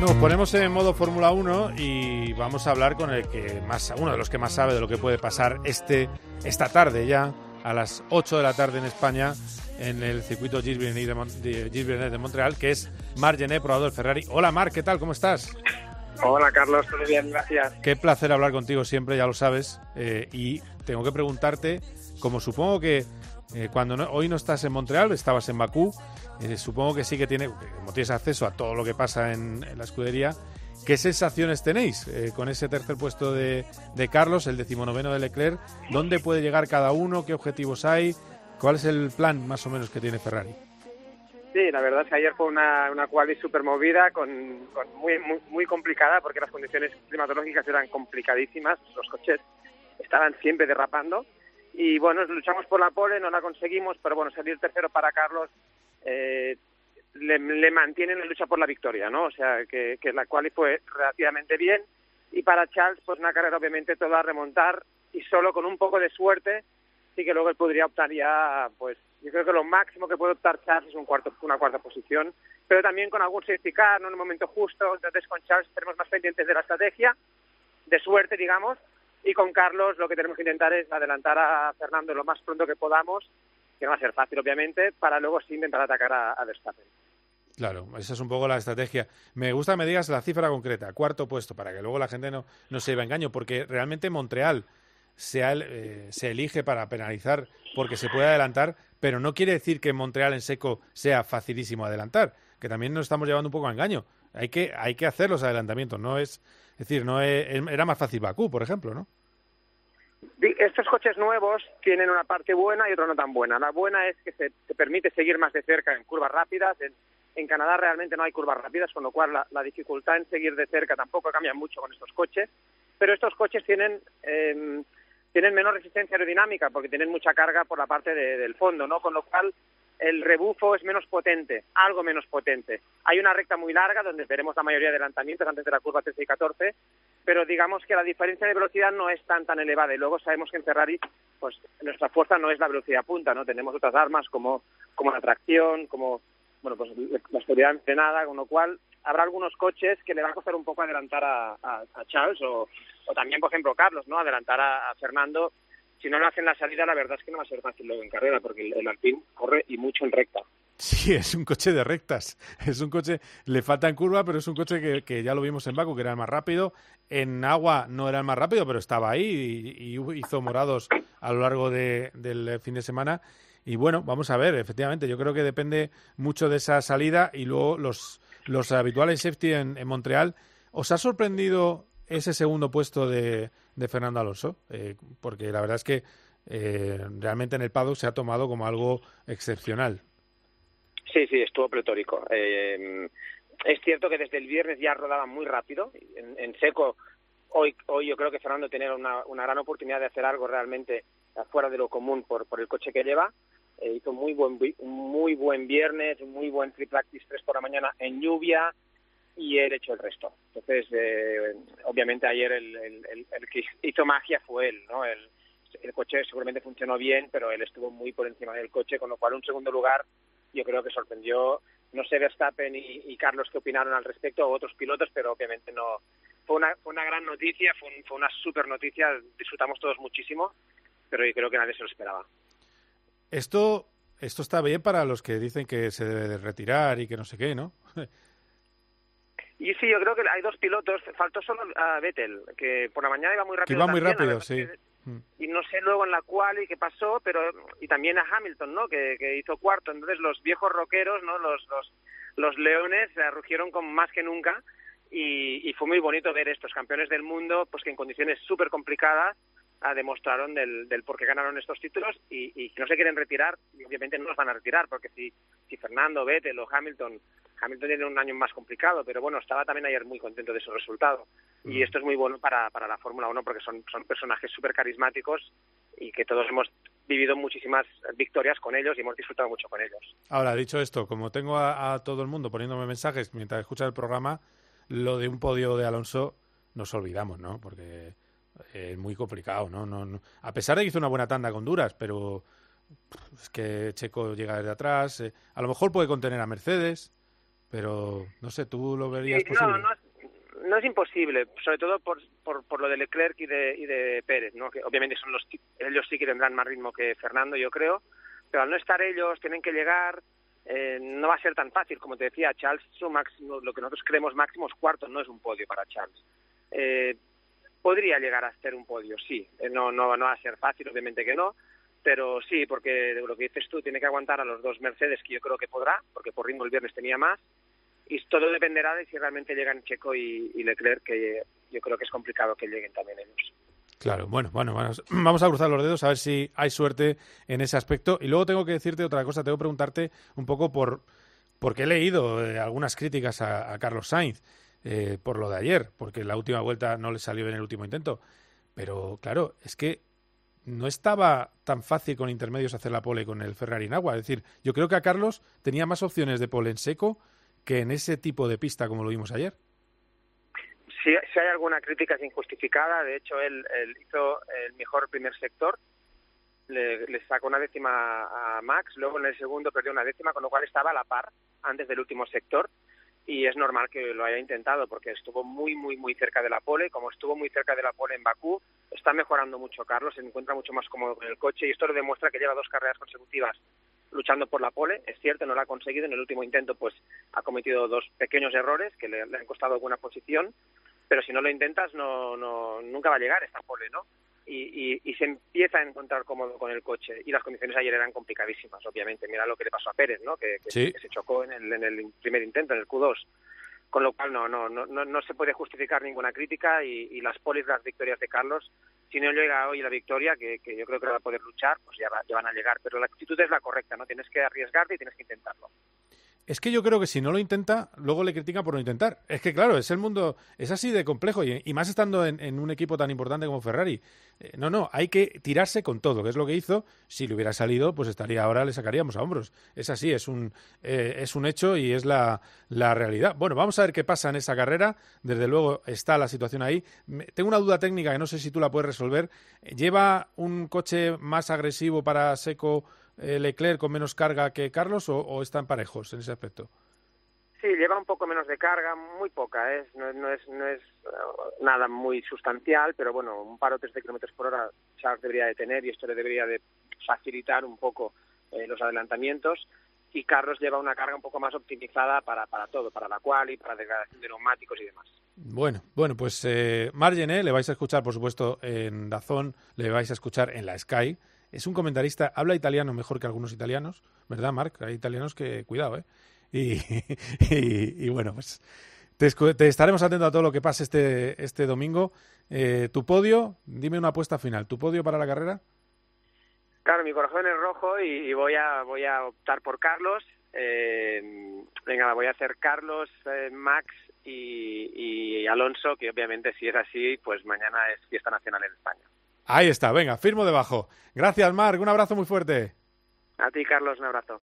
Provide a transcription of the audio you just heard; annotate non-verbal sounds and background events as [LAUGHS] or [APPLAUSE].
Nos ponemos en modo Fórmula 1 y vamos a hablar con el que más, uno de los que más sabe de lo que puede pasar este, esta tarde ya, a las 8 de la tarde en España, en el circuito Gilles Villeneuve de, Montreal, que es Marc Gené, probador del Ferrari. Hola Marc, ¿qué tal? ¿Cómo estás? Hola Carlos, todo bien, gracias. Qué placer hablar contigo siempre, ya lo sabes. Eh, y tengo que preguntarte, como supongo que eh, cuando hoy no estás en Montreal, estabas en Bakú, eh, supongo que sí que tiene, como tienes acceso a todo lo que pasa en, la escudería, ¿qué sensaciones tenéis con ese tercer puesto de, Carlos, el decimonoveno de Leclerc? ¿Dónde puede llegar cada uno? ¿Qué objetivos hay? ¿Cuál es el plan más o menos que tiene Ferrari? Sí, la verdad es que ayer fue una, una quali súper movida, con, muy, muy, complicada, porque las condiciones climatológicas eran complicadísimas, los coches estaban siempre derrapando. Y bueno, luchamos por la pole, no la conseguimos, pero bueno, salir tercero para Carlos eh, le, le, mantiene en la lucha por la victoria, ¿no? O sea, que, que la quali fue relativamente bien. Y para Charles, pues una carrera obviamente toda a remontar y solo con un poco de suerte sí que luego él podría optar ya, pues yo creo que lo máximo que puede optar Charles es un cuarto, una cuarta posición, pero también con algún safety car, ¿no? en un momento justo, entonces con Charles tenemos más pendientes de la estrategia, de suerte, digamos, y con Carlos lo que tenemos que intentar es adelantar a Fernando lo más pronto que podamos, que no va a ser fácil obviamente, para luego sí intentar atacar a, a Verstappen. Claro, esa es un poco la estrategia. Me gusta que me digas la cifra concreta, cuarto puesto, para que luego la gente no, no se lleve engaño, porque realmente Montreal eh, se, elige para penalizar porque se puede adelantar, pero no quiere decir que Montreal en seco sea facilísimo adelantar, que también nos estamos llevando un poco a engaño. Hay que, hay que hacer los adelantamientos, no es, es decir, no era más fácil Bakú, por ejemplo, ¿no? Estos coches nuevos tienen una parte buena y otra no tan buena. La buena es que se te permite seguir más de cerca en curvas rápidas. En, Canadá realmente no hay curvas rápidas, con lo cual la, dificultad en seguir de cerca tampoco cambia mucho con estos coches. Pero estos coches tienen eh, tienen menos resistencia aerodinámica porque tienen mucha carga por la parte del fondo, ¿no? Con lo cual el rebufo es menos potente, algo menos potente. Hay una recta muy larga donde veremos la mayoría de adelantamientos antes de la curva 13 y 14, pero digamos que la diferencia de velocidad no es tan tan elevada y luego sabemos que en Ferrari pues nuestra fuerza no es la velocidad punta, ¿no? Tenemos otras armas como como la tracción, como bueno, pues la seguridad entrenada, con lo cual habrá algunos coches que le va a costar un poco adelantar a, Charles o, también, por ejemplo, Carlos, ¿no? Adelantar a, Fernando. Si no lo hacen la salida, la verdad es que no va a ser fácil luego en carrera, porque el, Alpine corre y mucho en recta. Sí, [LAUGHS] es un coche de rectas. Es un coche, le falta en curva, pero es un coche que, ya lo vimos en Baku, que era el más rápido. En agua no era el más rápido, pero estaba ahí y, hizo morados a lo largo del fin de semana. Y bueno, vamos a ver, efectivamente, yo creo que depende mucho de esa salida y luego los, los habituales safety en, Montreal. ¿Os ha sorprendido ese segundo puesto de, de Fernando Alonso? Eh, porque la verdad es que eh, realmente en el paddock se ha tomado como algo excepcional. Sí, sí, estuvo pletórico. Eh, es cierto que desde el viernes ya rodaba muy rápido. En, seco, hoy, hoy yo creo que Fernando tiene una, gran oportunidad de hacer algo realmente fuera de lo común por, por el coche que lleva. Eh, hizo muy buen muy buen viernes, muy buen free practice 3 por la mañana en lluvia y él hecho el resto. Entonces, eh, obviamente ayer el, que hizo magia fue él, ¿no? El, coche seguramente funcionó bien, pero él estuvo muy por encima del coche, con lo cual un segundo lugar yo creo que sorprendió, no sé Verstappen y, Carlos qué opinaron al respecto, o otros pilotos, pero obviamente no. Fue una, fue una gran noticia, fue, fue una super noticia, disfrutamos todos muchísimo, pero yo creo que nadie se lo esperaba. Esto, esto está bien para los que dicen que se debe de retirar y que no sé qué, ¿no? [LAUGHS] Y sí, yo creo que hay dos pilotos. Faltó solo a Vettel, que por la mañana iba muy rápido. iba muy rápido, sí. Mm. Y no sé luego en la cual y qué pasó, pero y también a Hamilton, ¿no? Que, que hizo cuarto. Entonces los viejos rockeros, ¿no? Los los, los leones rugieron con más que nunca y, y fue muy bonito ver estos campeones del mundo, pues que en condiciones súper complicadas demostraron del, del por qué ganaron estos títulos y, no se quieren retirar, y obviamente no los van a retirar, porque si, si Fernando, Vettel o Hamilton, Hamilton tiene un año más complicado, pero bueno, estaba también ayer muy contento de su resultado. Y mm. esto es muy bueno para, para la Fórmula 1 porque son, son personajes súper carismáticos y que todos hemos vivido muchísimas victorias con ellos y hemos disfrutado mucho con ellos. Ahora, dicho esto, como tengo a, a todo el mundo poniéndome mensajes mientras escucha el programa, lo de un podio de Alonso nos olvidamos, ¿no? Porque es muy complicado, ¿no? No, ¿no? A pesar de que hizo una buena tanda con Duras, pero es que Checo llega desde atrás. Eh, a lo mejor puede contener a Mercedes, pero no sé, ¿tú lo verías posible? No, no, no es imposible, sobre todo por, por, por, lo de Leclerc y de, y de Pérez, ¿no? que obviamente son los, ellos sí que tendrán más ritmo que Fernando, yo creo, pero al no estar ellos, tienen que llegar, eh, no va a ser tan fácil, como te decía, Charles, su máximo, lo que nosotros creemos máximo es cuarto, no es un podio para Charles. Eh, podría llegar a ser un podio, sí, eh, no, no, va a ser fácil, obviamente que no, pero sí, porque lo que dices tú, tiene que aguantar a los dos Mercedes, que yo creo que podrá, porque por ritmo el viernes tenía más, y todo dependerá de si realmente llegan Checo y, y Leclerc, que yo creo que es complicado que lleguen también ellos. Claro, bueno, bueno, vamos a cruzar los dedos a ver si hay suerte en ese aspecto. Y luego tengo que decirte otra cosa, tengo que preguntarte un poco por porque he leído eh, algunas críticas a, Carlos Sainz eh, por lo de ayer, porque la última vuelta no le salió bien el último intento. Pero claro, es que no estaba tan fácil con intermedios hacer la pole con el Ferrari en agua. Es decir, yo creo que a Carlos tenía más opciones de pole en seco que en ese tipo de pista como lo vimos ayer si, si hay alguna crítica es injustificada, de hecho él, hizo el mejor primer sector, le, le, sacó una décima a Max, luego en el segundo perdió una décima, con lo cual estaba a la par antes del último sector y es normal que lo haya intentado porque estuvo muy, muy, muy cerca de la pole, como estuvo muy cerca de la pole en Bakú, está mejorando mucho Carlos, se encuentra mucho más cómodo con el coche y esto lo demuestra que lleva dos carreras consecutivas luchando por la pole, es cierto, no lo ha conseguido, en el último intento pues ha cometido dos pequeños errores que le, le han costado alguna posición, pero si no lo intentas no, no nunca va a llegar esta pole, ¿no? Y, y, y, se empieza a encontrar cómodo con el coche y las condiciones ayer eran complicadísimas, obviamente. Mira lo que le pasó a Pérez, ¿no? Que, que, se chocó en el, en el primer intento, en el Q2 con lo cual no, no, no, no, se puede justificar ninguna crítica y, y las polis, las victorias de Carlos, si no llega hoy la victoria, que, que yo creo que va a poder luchar, pues ya, ya van a llegar, pero la actitud es la correcta, ¿no? Tienes que arriesgarte y tienes que intentarlo. Es que yo creo que si no lo intenta, luego le critican por no intentar. Es que claro, es el mundo, es así de complejo y, más estando en, un equipo tan importante como Ferrari. Eh, no, no, hay que tirarse con todo, que es lo que hizo. Si le hubiera salido, pues estaría ahora, le sacaríamos a hombros. Es así, es un, eh, es un hecho y es la, la realidad. Bueno, vamos a ver qué pasa en esa carrera. Desde luego está la situación ahí. tengo una duda técnica que no sé si tú la puedes resolver. ¿Lleva un coche más agresivo para Seco? Eh, Leclerc con menos carga que Carlos o, están parejos en ese aspecto? Sí, lleva un poco menos de carga, muy poca, ¿eh? no, no, es, no es uh, nada muy sustancial, pero bueno, un paro de 3 kilómetros por hora Charles debería de tener y esto le debería de facilitar un poco eh, los adelantamientos y Carlos lleva una carga un poco más optimizada para, para todo, para la cual y para degradación de neumáticos y demás. Bueno, bueno, pues eh, Margené le vais a escuchar, por supuesto, en Dazón, le vais a escuchar en la Sky, es un comentarista, habla italiano mejor que algunos italianos, ¿verdad, Marc? Hay italianos que, cuidado, ¿eh? Y, [LAUGHS] bueno, pues te, estaremos atentos a todo lo que pase este, este domingo. Eh, tu podio, dime una apuesta final, ¿tu podio para la carrera? Claro, mi corazón es rojo y, voy, a, voy a optar por Carlos. Eh, venga, voy a hacer Carlos, eh, Max y, y Alonso, que obviamente si es así, pues mañana es fiesta nacional en España. Ahí está, venga, firmo debajo. Gracias, Marc, un abrazo muy fuerte. A ti, Carlos, un abrazo.